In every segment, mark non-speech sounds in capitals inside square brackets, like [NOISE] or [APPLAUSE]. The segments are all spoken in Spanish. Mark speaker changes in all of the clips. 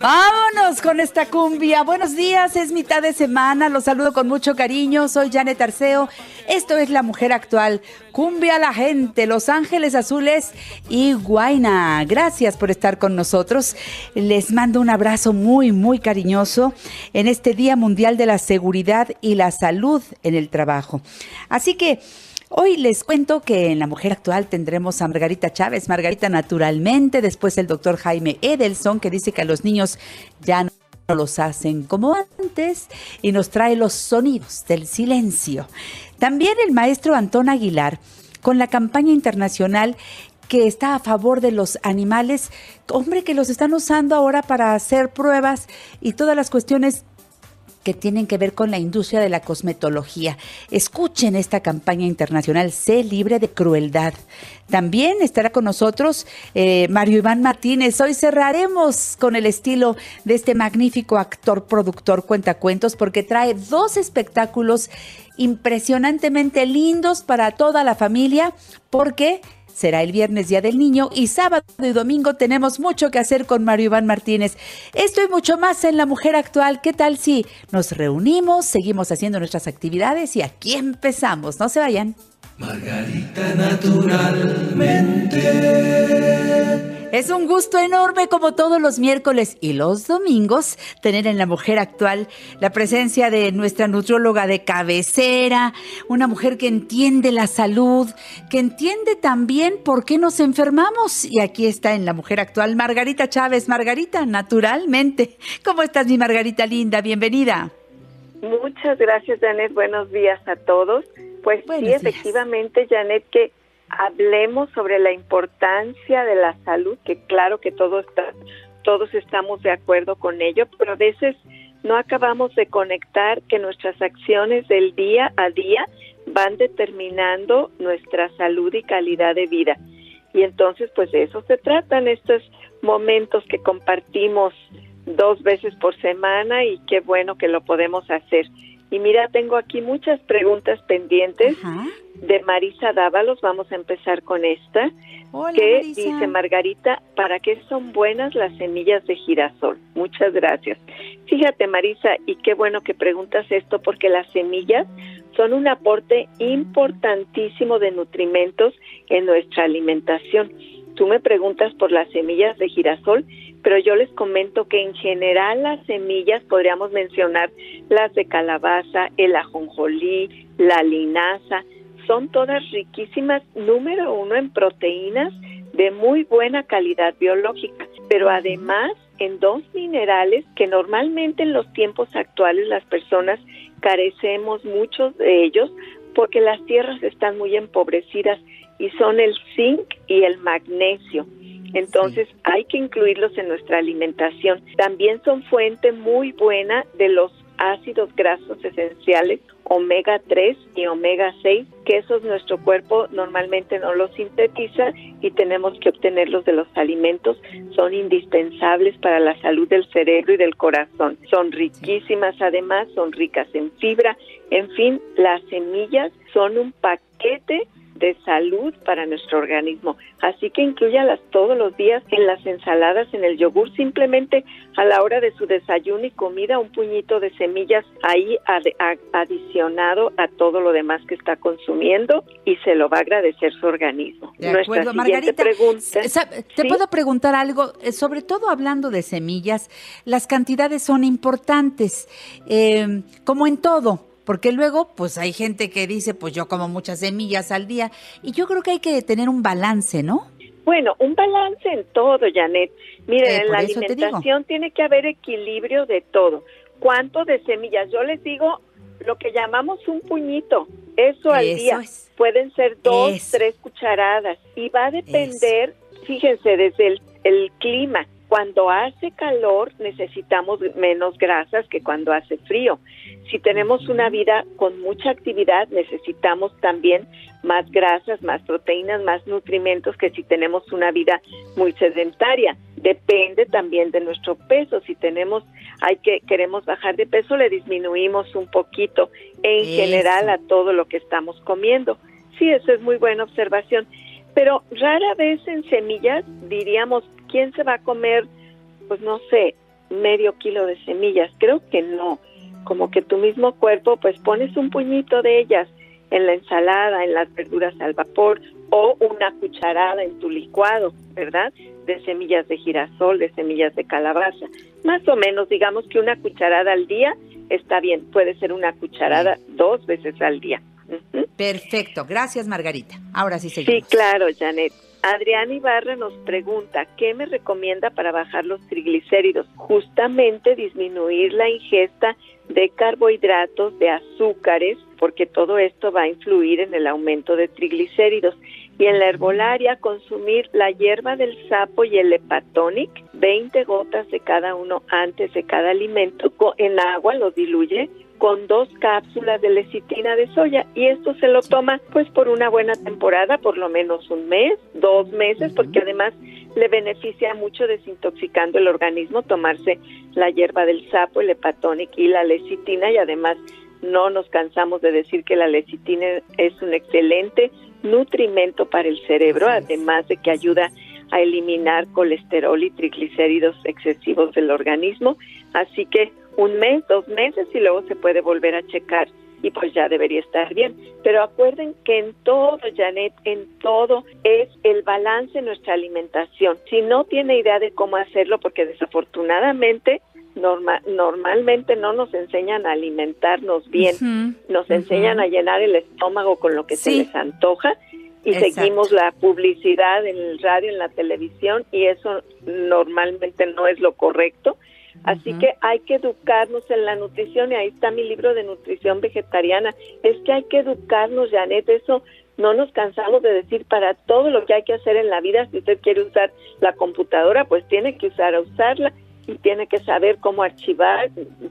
Speaker 1: Vámonos con esta cumbia. Buenos días, es mitad de semana. Los saludo con mucho cariño. Soy Janet Arceo. Esto es La Mujer Actual. Cumbia a la gente, Los Ángeles Azules y Guaina. Gracias por estar con nosotros. Les mando un abrazo muy, muy cariñoso en este Día Mundial de la Seguridad y la Salud en el Trabajo. Así que. Hoy les cuento que en La Mujer Actual tendremos a Margarita Chávez, Margarita naturalmente, después el doctor Jaime Edelson, que dice que a los niños ya no los hacen como antes y nos trae los sonidos del silencio. También el maestro Antón Aguilar, con la campaña internacional que está a favor de los animales, hombre, que los están usando ahora para hacer pruebas y todas las cuestiones que tienen que ver con la industria de la cosmetología. Escuchen esta campaña internacional, Sé libre de crueldad. También estará con nosotros eh, Mario Iván Martínez. Hoy cerraremos con el estilo de este magnífico actor, productor, cuentacuentos, porque trae dos espectáculos impresionantemente lindos para toda la familia, porque será el viernes Día del Niño y sábado y domingo tenemos mucho que hacer con Mario Iván Martínez. Esto y mucho más en La Mujer Actual. ¿Qué tal si nos reunimos, seguimos haciendo nuestras actividades y aquí empezamos? No se vayan.
Speaker 2: Margarita naturalmente.
Speaker 1: Es un gusto enorme como todos los miércoles y los domingos tener en la mujer actual la presencia de nuestra nutrióloga de cabecera, una mujer que entiende la salud, que entiende también por qué nos enfermamos. Y aquí está en la mujer actual Margarita Chávez. Margarita, naturalmente. ¿Cómo estás mi Margarita linda? Bienvenida.
Speaker 3: Muchas gracias Janet, buenos días a todos. Pues sí, efectivamente Janet, que hablemos sobre la importancia de la salud, que claro que todos, todos estamos de acuerdo con ello, pero a veces no acabamos de conectar que nuestras acciones del día a día van determinando nuestra salud y calidad de vida. Y entonces, pues de eso se tratan estos momentos que compartimos dos veces por semana y qué bueno que lo podemos hacer. Y mira, tengo aquí muchas preguntas pendientes de Marisa Dávalos. Vamos a empezar con esta. que dice Margarita, ¿para qué son buenas las semillas de girasol? Muchas gracias. Fíjate, Marisa, y qué bueno que preguntas esto, porque las semillas son un aporte importantísimo de nutrimentos en nuestra alimentación. Tú me preguntas por las semillas de girasol pero yo les comento que en general las semillas podríamos mencionar las de calabaza, el ajonjolí, la linaza, son todas riquísimas, número uno en proteínas de muy buena calidad biológica, pero además en dos minerales que normalmente en los tiempos actuales las personas carecemos muchos de ellos porque las tierras están muy empobrecidas y son el zinc y el magnesio. Entonces hay que incluirlos en nuestra alimentación. También son fuente muy buena de los ácidos grasos esenciales omega 3 y omega 6, que esos nuestro cuerpo normalmente no los sintetiza y tenemos que obtenerlos de los alimentos. Son indispensables para la salud del cerebro y del corazón. Son riquísimas además, son ricas en fibra. En fin, las semillas son un paquete de salud para nuestro organismo. Así que incluyalas todos los días en las ensaladas, en el yogur, simplemente a la hora de su desayuno y comida, un puñito de semillas ahí adicionado a todo lo demás que está consumiendo y se lo va a agradecer su organismo.
Speaker 1: De acuerdo, Margarita. Pregunta, te puedo preguntar algo, eh, sobre todo hablando de semillas, las cantidades son importantes, eh, como en todo porque luego pues hay gente que dice pues yo como muchas semillas al día y yo creo que hay que tener un balance, ¿no?
Speaker 3: Bueno, un balance en todo, Janet. Miren, eh, en la alimentación tiene que haber equilibrio de todo. ¿Cuánto de semillas? Yo les digo lo que llamamos un puñito, eso al día. Pueden ser dos, tres cucharadas y va a depender, fíjense, desde el, el clima cuando hace calor necesitamos menos grasas que cuando hace frío. Si tenemos una vida con mucha actividad necesitamos también más grasas, más proteínas, más nutrimentos que si tenemos una vida muy sedentaria. Depende también de nuestro peso. Si tenemos, hay que queremos bajar de peso, le disminuimos un poquito en general a todo lo que estamos comiendo. Sí, eso es muy buena observación. Pero rara vez en semillas diríamos, ¿quién se va a comer, pues no sé, medio kilo de semillas? Creo que no. Como que tu mismo cuerpo, pues pones un puñito de ellas en la ensalada, en las verduras al vapor o una cucharada en tu licuado, ¿verdad? De semillas de girasol, de semillas de calabaza. Más o menos, digamos que una cucharada al día está bien. Puede ser una cucharada dos veces al día.
Speaker 1: Perfecto, gracias Margarita. Ahora sí seguimos.
Speaker 3: Sí, claro, Janet. Adrián Ibarra nos pregunta, ¿qué me recomienda para bajar los triglicéridos? Justamente disminuir la ingesta de carbohidratos, de azúcares, porque todo esto va a influir en el aumento de triglicéridos. Y en la herbolaria, consumir la hierba del sapo y el hepatonic, 20 gotas de cada uno antes de cada alimento, en agua lo diluye con dos cápsulas de lecitina de soya y esto se lo toma pues por una buena temporada, por lo menos un mes, dos meses, porque además le beneficia mucho desintoxicando el organismo tomarse la hierba del sapo, el hepatonic y la lecitina y además no nos cansamos de decir que la lecitina es un excelente nutrimento para el cerebro, además de que ayuda a eliminar colesterol y triglicéridos excesivos del organismo. Así que un mes, dos meses y luego se puede volver a checar y pues ya debería estar bien. Pero acuerden que en todo, Janet, en todo es el balance en nuestra alimentación. Si no tiene idea de cómo hacerlo, porque desafortunadamente normalmente no nos enseñan a alimentarnos bien, nos enseñan a llenar el estómago con lo que se les antoja y seguimos la publicidad en el radio, en la televisión y eso normalmente no es lo correcto. Así que hay que educarnos en la nutrición y ahí está mi libro de nutrición vegetariana. Es que hay que educarnos, Janet, eso no nos cansamos de decir para todo lo que hay que hacer en la vida, si usted quiere usar la computadora, pues tiene que usar a usarla y tiene que saber cómo archivar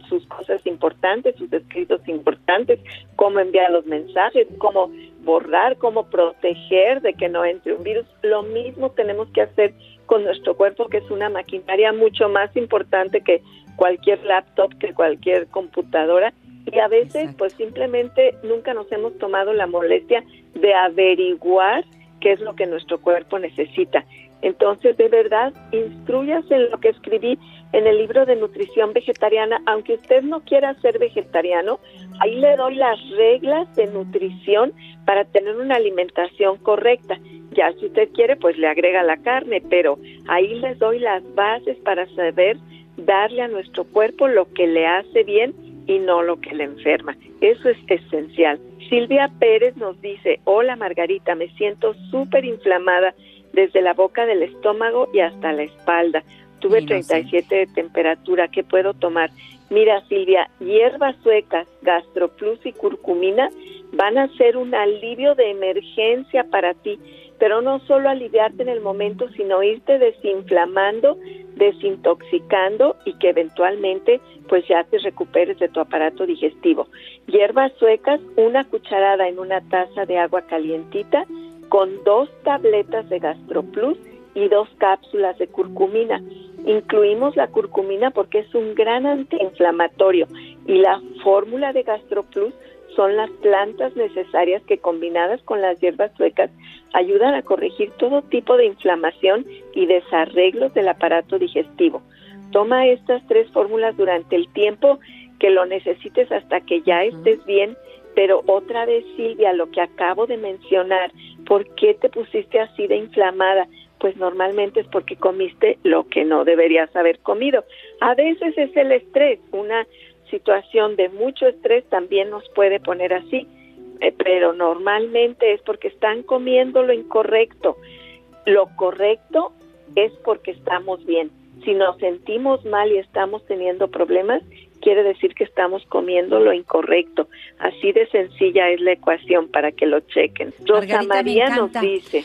Speaker 3: sus cosas importantes, sus escritos importantes, cómo enviar los mensajes, cómo borrar, cómo proteger de que no entre un virus. Lo mismo tenemos que hacer con nuestro cuerpo, que es una maquinaria mucho más importante que cualquier laptop, que cualquier computadora. Y a veces, pues simplemente nunca nos hemos tomado la molestia de averiguar qué es lo que nuestro cuerpo necesita. Entonces, de verdad, instruyase en lo que escribí en el libro de nutrición vegetariana, aunque usted no quiera ser vegetariano, ahí le doy las reglas de nutrición para tener una alimentación correcta. Ya si usted quiere, pues le agrega la carne, pero ahí les doy las bases para saber darle a nuestro cuerpo lo que le hace bien y no lo que le enferma. Eso es esencial. Silvia Pérez nos dice, hola Margarita, me siento súper inflamada desde la boca del estómago y hasta la espalda. Tuve 37 de temperatura, ¿qué puedo tomar? Mira, Silvia, hierbas suecas, gastroplus y curcumina van a ser un alivio de emergencia para ti, pero no solo aliviarte en el momento, sino irte desinflamando, desintoxicando y que eventualmente pues ya te recuperes de tu aparato digestivo. Hierbas suecas, una cucharada en una taza de agua calientita con dos tabletas de GastroPlus y dos cápsulas de curcumina. Incluimos la curcumina porque es un gran antiinflamatorio y la fórmula de GastroPlus son las plantas necesarias que combinadas con las hierbas suecas ayudan a corregir todo tipo de inflamación y desarreglos del aparato digestivo. Toma estas tres fórmulas durante el tiempo que lo necesites hasta que ya estés bien, pero otra vez Silvia, lo que acabo de mencionar, ¿por qué te pusiste así de inflamada? pues normalmente es porque comiste lo que no deberías haber comido. A veces es el estrés, una situación de mucho estrés también nos puede poner así, eh, pero normalmente es porque están comiendo lo incorrecto. Lo correcto es porque estamos bien. Si nos sentimos mal y estamos teniendo problemas, quiere decir que estamos comiendo lo incorrecto. Así de sencilla es la ecuación para que lo chequen. Rosa María nos dice,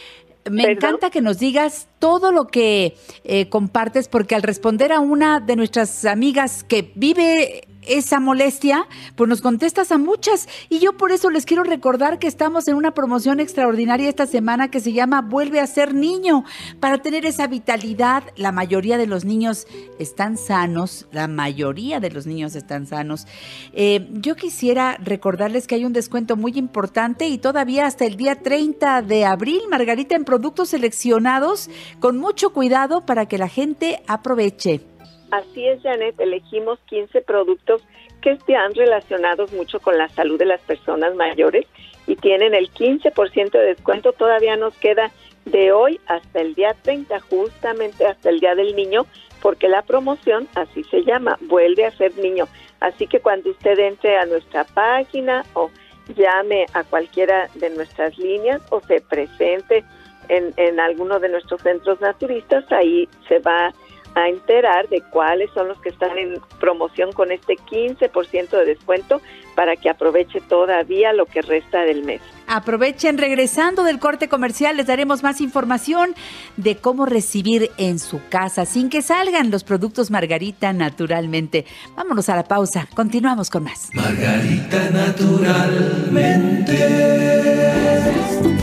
Speaker 1: Me encanta que nos digas todo lo que eh, compartes, porque al responder a una de nuestras amigas que vive esa molestia, pues nos contestas a muchas. Y yo por eso les quiero recordar que estamos en una promoción extraordinaria esta semana que se llama Vuelve a ser niño, para tener esa vitalidad. La mayoría de los niños están sanos, la mayoría de los niños están sanos. Eh, yo quisiera recordarles que hay un descuento muy importante y todavía hasta el día 30 de abril, Margarita, en productos seleccionados, con mucho cuidado para que la gente aproveche.
Speaker 3: Así es, Janet, elegimos 15 productos que están relacionados mucho con la salud de las personas mayores y tienen el 15% de descuento. Todavía nos queda de hoy hasta el día 30, justamente hasta el Día del Niño, porque la promoción así se llama, vuelve a ser niño. Así que cuando usted entre a nuestra página o llame a cualquiera de nuestras líneas o se presente en, en alguno de nuestros centros naturistas, ahí se va a enterar de cuáles son los que están en promoción con este 15% de descuento para que aproveche todavía lo que resta del mes.
Speaker 1: Aprovechen, regresando del corte comercial, les daremos más información de cómo recibir en su casa sin que salgan los productos Margarita naturalmente. Vámonos a la pausa, continuamos con más.
Speaker 2: Margarita naturalmente.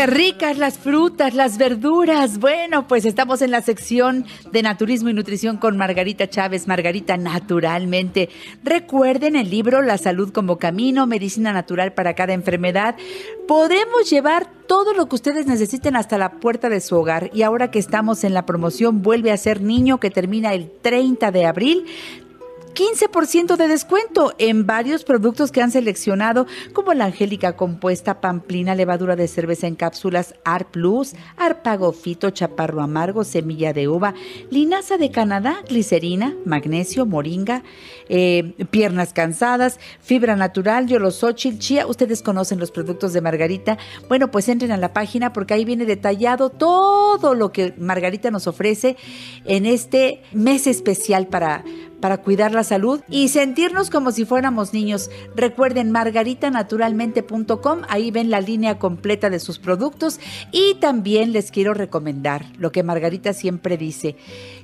Speaker 1: Qué ricas las frutas, las verduras. Bueno, pues estamos en la sección de Naturismo y Nutrición con Margarita Chávez, Margarita Naturalmente. Recuerden el libro La Salud como Camino, Medicina Natural para cada enfermedad. Podemos llevar todo lo que ustedes necesiten hasta la puerta de su hogar. Y ahora que estamos en la promoción Vuelve a ser niño que termina el 30 de abril, 15% de descuento en varios productos que han seleccionado, como la Angélica Compuesta, Pamplina, levadura de cerveza en cápsulas, Ar Plus, Arpagofito, Chaparro Amargo, Semilla de Uva, Linaza de Canadá, Glicerina, Magnesio, Moringa, eh, Piernas Cansadas, Fibra Natural, Yolosochil, Chía. Ustedes conocen los productos de Margarita. Bueno, pues entren a la página porque ahí viene detallado todo lo que Margarita nos ofrece en este mes especial para para cuidar la salud y sentirnos como si fuéramos niños. Recuerden margaritanaturalmente.com, ahí ven la línea completa de sus productos y también les quiero recomendar lo que Margarita siempre dice.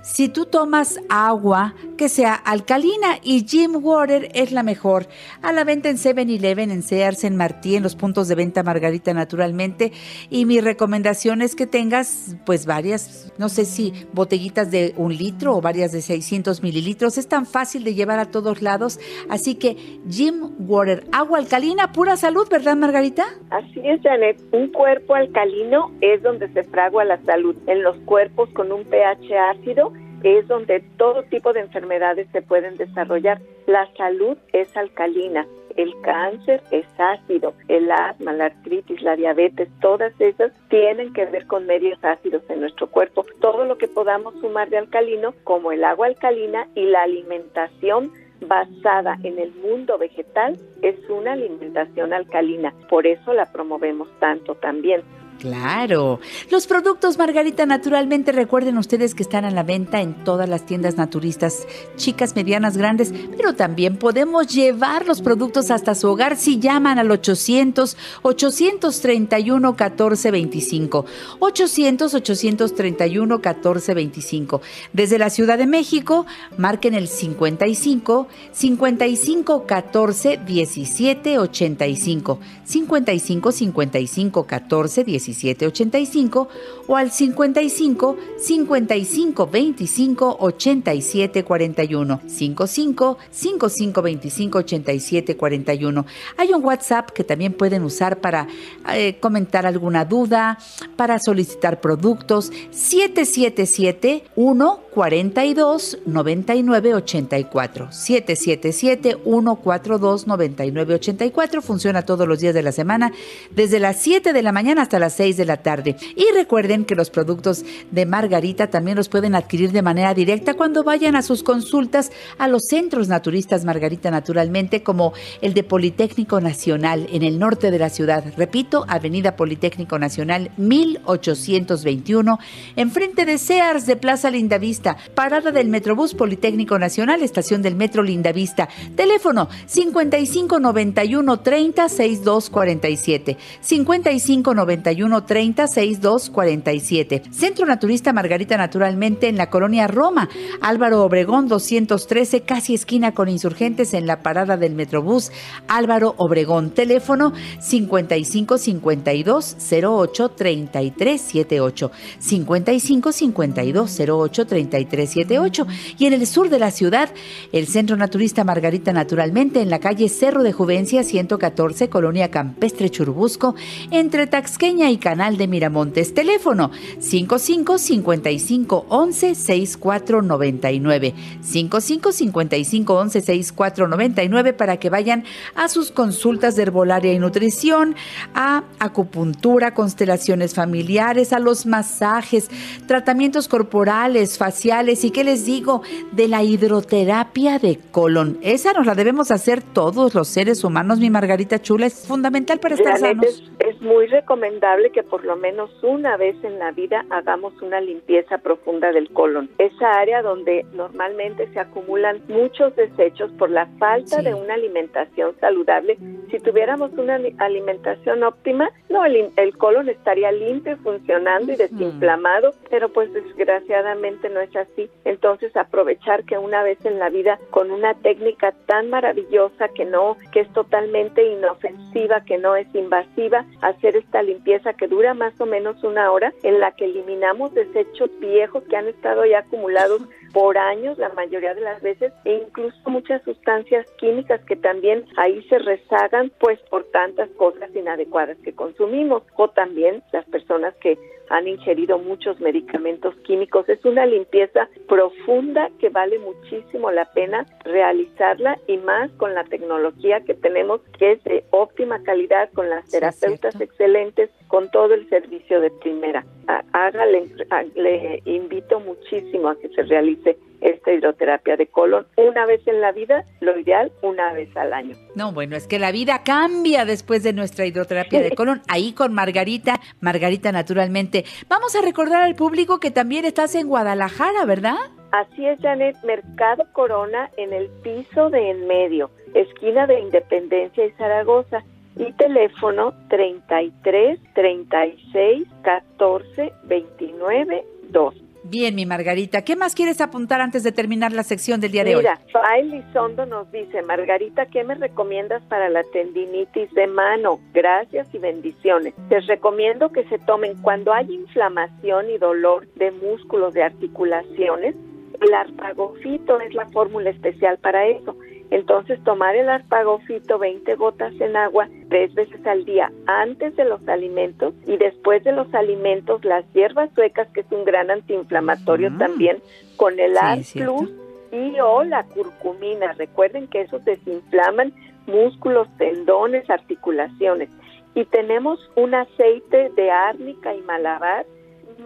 Speaker 1: Si tú tomas agua que sea alcalina y Jim Water es la mejor. A la venta en 7-Eleven, en Sears, en Martí, en los puntos de venta Margarita naturalmente. Y mi recomendación es que tengas pues varias, no sé si botellitas de un litro o varias de 600 mililitros. Es tan fácil de llevar a todos lados. Así que Jim Water, agua alcalina, pura salud, ¿verdad Margarita?
Speaker 3: Así es, Janet. Un cuerpo alcalino es donde se fragua la salud. En los cuerpos con un pH ácido es donde todo tipo de enfermedades se pueden desarrollar. La salud es alcalina, el cáncer es ácido, el asma, la artritis, la diabetes, todas esas tienen que ver con medios ácidos en nuestro cuerpo. Todo lo que podamos sumar de alcalino, como el agua alcalina y la alimentación basada en el mundo vegetal, es una alimentación alcalina. Por eso la promovemos tanto también.
Speaker 1: Claro. Los productos Margarita naturalmente recuerden ustedes que están a la venta en todas las tiendas naturistas, chicas, medianas, grandes, pero también podemos llevar los productos hasta su hogar si llaman al 800 831 1425. 800 831 1425. Desde la Ciudad de México, marquen el 55 55 14 17 85. 55 55 14 17 1785 o al 55 55 25 87 41 55 55 25 87 41. Hay un WhatsApp que también pueden usar para eh, comentar alguna duda, para solicitar productos. 777 1 42 99 84 777 142 99 84 funciona todos los días de la semana desde las 7 de la mañana hasta las 6 de la tarde. Y recuerden que los productos de Margarita también los pueden adquirir de manera directa cuando vayan a sus consultas a los centros naturistas Margarita naturalmente, como el de Politécnico Nacional en el norte de la ciudad. Repito, Avenida Politécnico Nacional 1821, enfrente de Sears de Plaza Lindavista, parada del Metrobús Politécnico Nacional, estación del Metro Lindavista. Teléfono 5591 30 6247. 5591 30 6247. Centro Naturista Margarita Naturalmente en la colonia Roma. Álvaro Obregón 213, casi esquina con insurgentes en la parada del Metrobús. Álvaro Obregón. Teléfono 5552 08 33 78. 5552 08 33 78. Y en el sur de la ciudad, el Centro Naturista Margarita Naturalmente en la calle Cerro de Juvencia 114, Colonia Campestre Churubusco, entre Taxqueña y Canal de Miramontes. Teléfono 55 55 11 6499. 55 55 11 6499 para que vayan a sus consultas de herbolaria y nutrición, a acupuntura, constelaciones familiares, a los masajes, tratamientos corporales, faciales y qué les digo de la hidroterapia de colon. Esa nos la debemos hacer todos los seres humanos, mi Margarita Chula, es fundamental para estar sanos.
Speaker 3: Es, muy recomendable que por lo menos una vez en la vida hagamos una limpieza profunda del colon. Esa área donde normalmente se acumulan muchos desechos por la falta de una alimentación saludable. Si tuviéramos una alimentación óptima, no, el, el colon estaría limpio, funcionando y desinflamado, pero pues desgraciadamente no es así. Entonces aprovechar que una vez en la vida con una técnica tan maravillosa que no, que es totalmente inofensiva, que no es invasiva, hacer esta limpieza que dura más o menos una hora en la que eliminamos desechos viejos que han estado ya acumulados [LAUGHS] por años la mayoría de las veces e incluso muchas sustancias químicas que también ahí se rezagan pues por tantas cosas inadecuadas que consumimos o también las personas que han ingerido muchos medicamentos químicos. Es una limpieza profunda que vale muchísimo la pena realizarla y más con la tecnología que tenemos que es de óptima calidad, con las terapeutas excelentes, con todo el servicio de primera. Hágale, le invito muchísimo a que se realice esta hidroterapia de colon una vez en la vida, lo ideal una vez al año.
Speaker 1: No, bueno, es que la vida cambia después de nuestra hidroterapia de [LAUGHS] colon, ahí con Margarita, Margarita naturalmente. Vamos a recordar al público que también estás en Guadalajara, ¿verdad?
Speaker 3: Así es, Janet, Mercado Corona en el piso de en medio, esquina de Independencia y Zaragoza y teléfono 33 36 14 29 2.
Speaker 1: Bien, mi Margarita, ¿qué más quieres apuntar antes de terminar la sección del día de
Speaker 3: hoy?
Speaker 1: Mira,
Speaker 3: Fael Lizondo nos dice, Margarita, ¿qué me recomiendas para la tendinitis de mano? Gracias y bendiciones. Les recomiendo que se tomen cuando hay inflamación y dolor de músculos, de articulaciones, el arpagofito es la fórmula especial para eso. Entonces, tomar el arpagofito 20 gotas en agua tres veces al día antes de los alimentos y después de los alimentos las hierbas suecas, que es un gran antiinflamatorio mm. también, con el sí, Plus y o la curcumina. Recuerden que esos desinflaman músculos, tendones, articulaciones. Y tenemos un aceite de árnica y malabar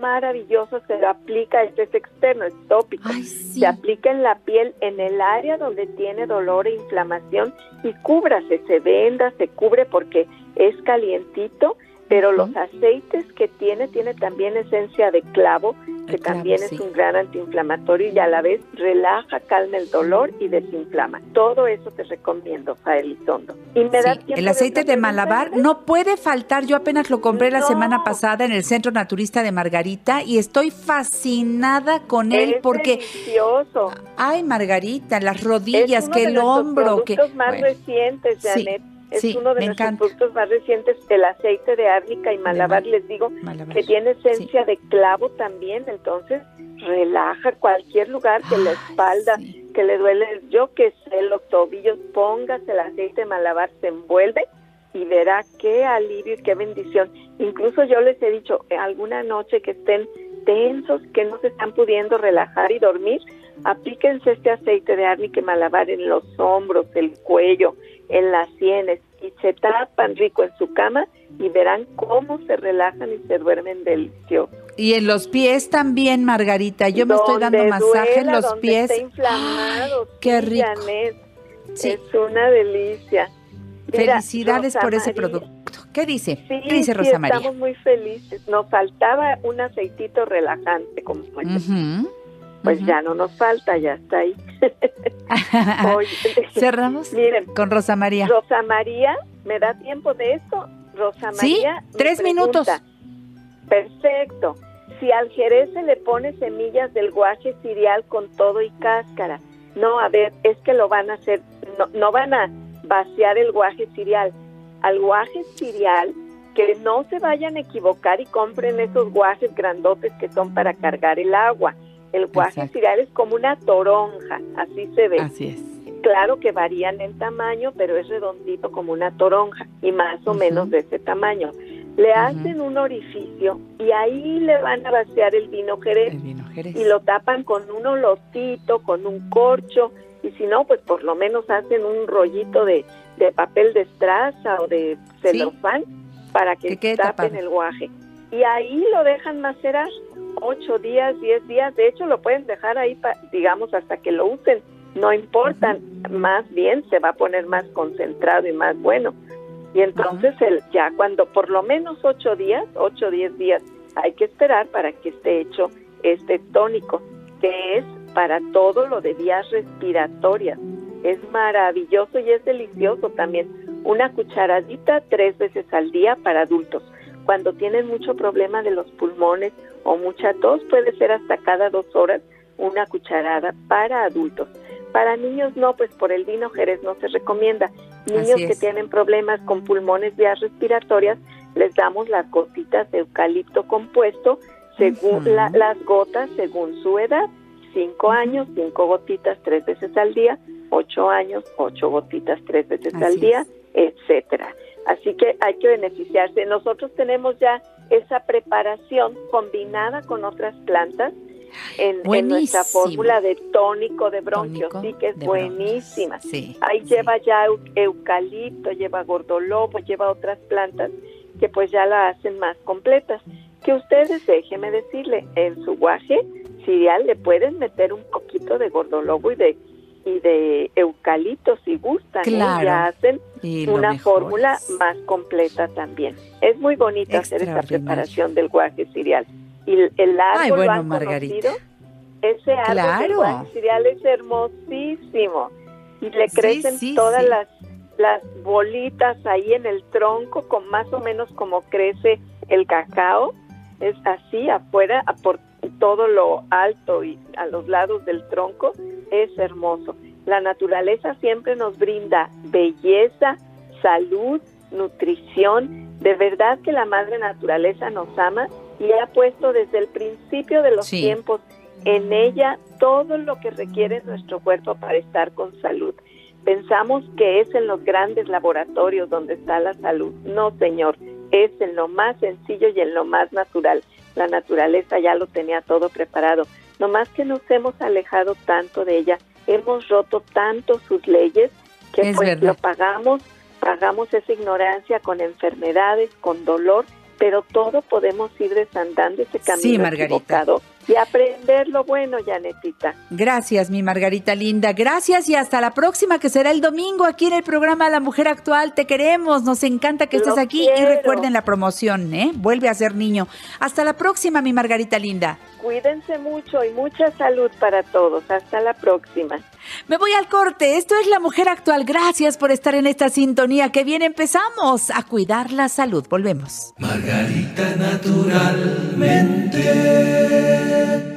Speaker 3: maravilloso se aplica, este es externo, es tópico, se aplica en la piel, en el área donde tiene dolor e inflamación y cúbrase, se venda, se cubre porque es calientito pero los aceites que tiene, tiene también esencia de clavo, que también es un gran antiinflamatorio y a la vez relaja, calma el dolor y desinflama. Todo eso te recomiendo, Faelizondo.
Speaker 1: Y me el aceite de, Malabar no puede faltar. Yo apenas lo compré la semana pasada en el Centro Naturista de Margarita y estoy fascinada con él porque
Speaker 3: delicioso.
Speaker 1: Ay, Margarita, las rodillas, que el hombro, que
Speaker 3: más recientes, Janet. Es uno de nuestros productos más recientes, el aceite de árnica y malabar, les digo, que tiene esencia de clavo también, entonces relaja cualquier lugar que la espalda, que le duele, yo que sé, los tobillos, póngase el aceite de malabar, se envuelve y verá qué alivio y qué bendición. Incluso yo les he dicho, alguna noche que estén tensos, que no se están pudiendo relajar y dormir, aplíquense este aceite de árnica y malabar en los hombros, el cuello, en las sienes y se tapan rico en su cama y verán cómo se relajan y se duermen delicioso.
Speaker 1: Y en los pies también, Margarita. Yo me estoy dando masaje en los pies.
Speaker 3: Está inflamado.
Speaker 1: qué rico.
Speaker 3: Es una delicia.
Speaker 1: Felicidades por ese producto. ¿Qué dice?
Speaker 3: Sí,
Speaker 1: ¿Qué dice Rosa María?
Speaker 3: Estamos muy felices. Nos faltaba un aceitito relajante, como Pues ya no nos falta, ya está ahí. [LAUGHS]
Speaker 1: Cerramos Miren, con Rosa María.
Speaker 3: Rosa María, ¿me da tiempo de esto? Rosa María.
Speaker 1: Sí, tres minutos.
Speaker 3: Perfecto. Si al jerez se le pone semillas del guaje cereal con todo y cáscara. No, a ver, es que lo van a hacer, no, no van a vaciar el guaje cereal. Al guaje cereal, que no se vayan a equivocar y compren esos guajes grandotes que son para cargar el agua. El guaje cereal es como una toronja, así se ve.
Speaker 1: Así es.
Speaker 3: Claro que varían en tamaño, pero es redondito como una toronja y más o menos de ese tamaño. Le hacen un orificio y ahí le van a vaciar el vino, jerez,
Speaker 1: el vino jerez
Speaker 3: y lo tapan con un olotito, con un corcho y si no, pues por lo menos hacen un rollito de, papel de estraza o de celofán para que, tapen el guaje. Y ahí lo dejan macerar ocho días, diez días. De hecho, lo pueden dejar ahí, digamos, hasta que lo usen. No importa, más bien se va a poner más concentrado y más bueno. Y entonces el, ya cuando por lo menos ocho días, ocho o diez días, hay que esperar para que esté hecho este tónico, que es para todo lo de vías respiratorias. Es maravilloso y es delicioso también. Una cucharadita tres veces al día para adultos. Cuando tienen mucho problema de los pulmones o mucha tos, puede ser hasta cada dos horas una cucharada para adultos. Para niños no, pues por el vino Jerez no se recomienda. Niños que tienen problemas con pulmones, vías respiratorias, les damos las gotitas de eucalipto compuesto según las gotas, según su edad. Cinco años, cinco gotitas tres veces al día. Ocho años, ocho gotitas tres veces al día, etcétera. Así que hay que beneficiarse. Nosotros tenemos ya esa preparación combinada con otras plantas en, nuestra fórmula de tónico de bronquios, sí que es buenísima. Ahí lleva ya eucalipto, lleva gordolobo, lleva otras plantas que pues ya la hacen más completas. Que ustedes, déjeme decirle, en su guaje cereal le pueden meter un poquito de gordolobo y de y de eucalipto si gustan. ¿eh? Ya hacen una fórmula más completa también. Es muy bonito hacer esta preparación del guaje cereal. Y el árbol
Speaker 1: bueno, Margarita.
Speaker 3: Ese árbol cereal es hermosísimo. Y le crecen todas las las bolitas ahí en el tronco, con más o menos como crece el cacao. Es así, afuera, por todo lo alto y a los lados del tronco. Es hermoso. La naturaleza siempre nos brinda belleza, salud, nutrición. De verdad que la madre naturaleza nos ama y ha puesto desde el principio de los tiempos en ella todo lo que requiere nuestro cuerpo para estar con salud. Pensamos que es en los grandes laboratorios donde está la salud. No, señor, es en lo más sencillo y en lo más natural. La naturaleza ya lo tenía todo preparado. No más que nos hemos alejado tanto de ella, hemos roto tanto sus leyes que pues lo pagamos, pagamos esa ignorancia con enfermedades, con dolor pero todo podemos ir desandando ese camino sí, Margarita. y aprender lo bueno, Janetita.
Speaker 1: Gracias, mi Margarita linda. Gracias y hasta la próxima, que será el domingo aquí en el programa La Mujer Actual. Te queremos, nos encanta que estés aquí y recuerden la promoción, ¿eh? Vuelve a ser niño. Hasta la próxima, mi Margarita linda.
Speaker 3: Cuídense mucho y mucha salud para todos. Hasta la próxima.
Speaker 1: Me voy al corte. Esto es La Mujer Actual. Gracias por estar en esta sintonía. Que bien empezamos a cuidar la salud. Volvemos.
Speaker 2: Margarita naturalmente.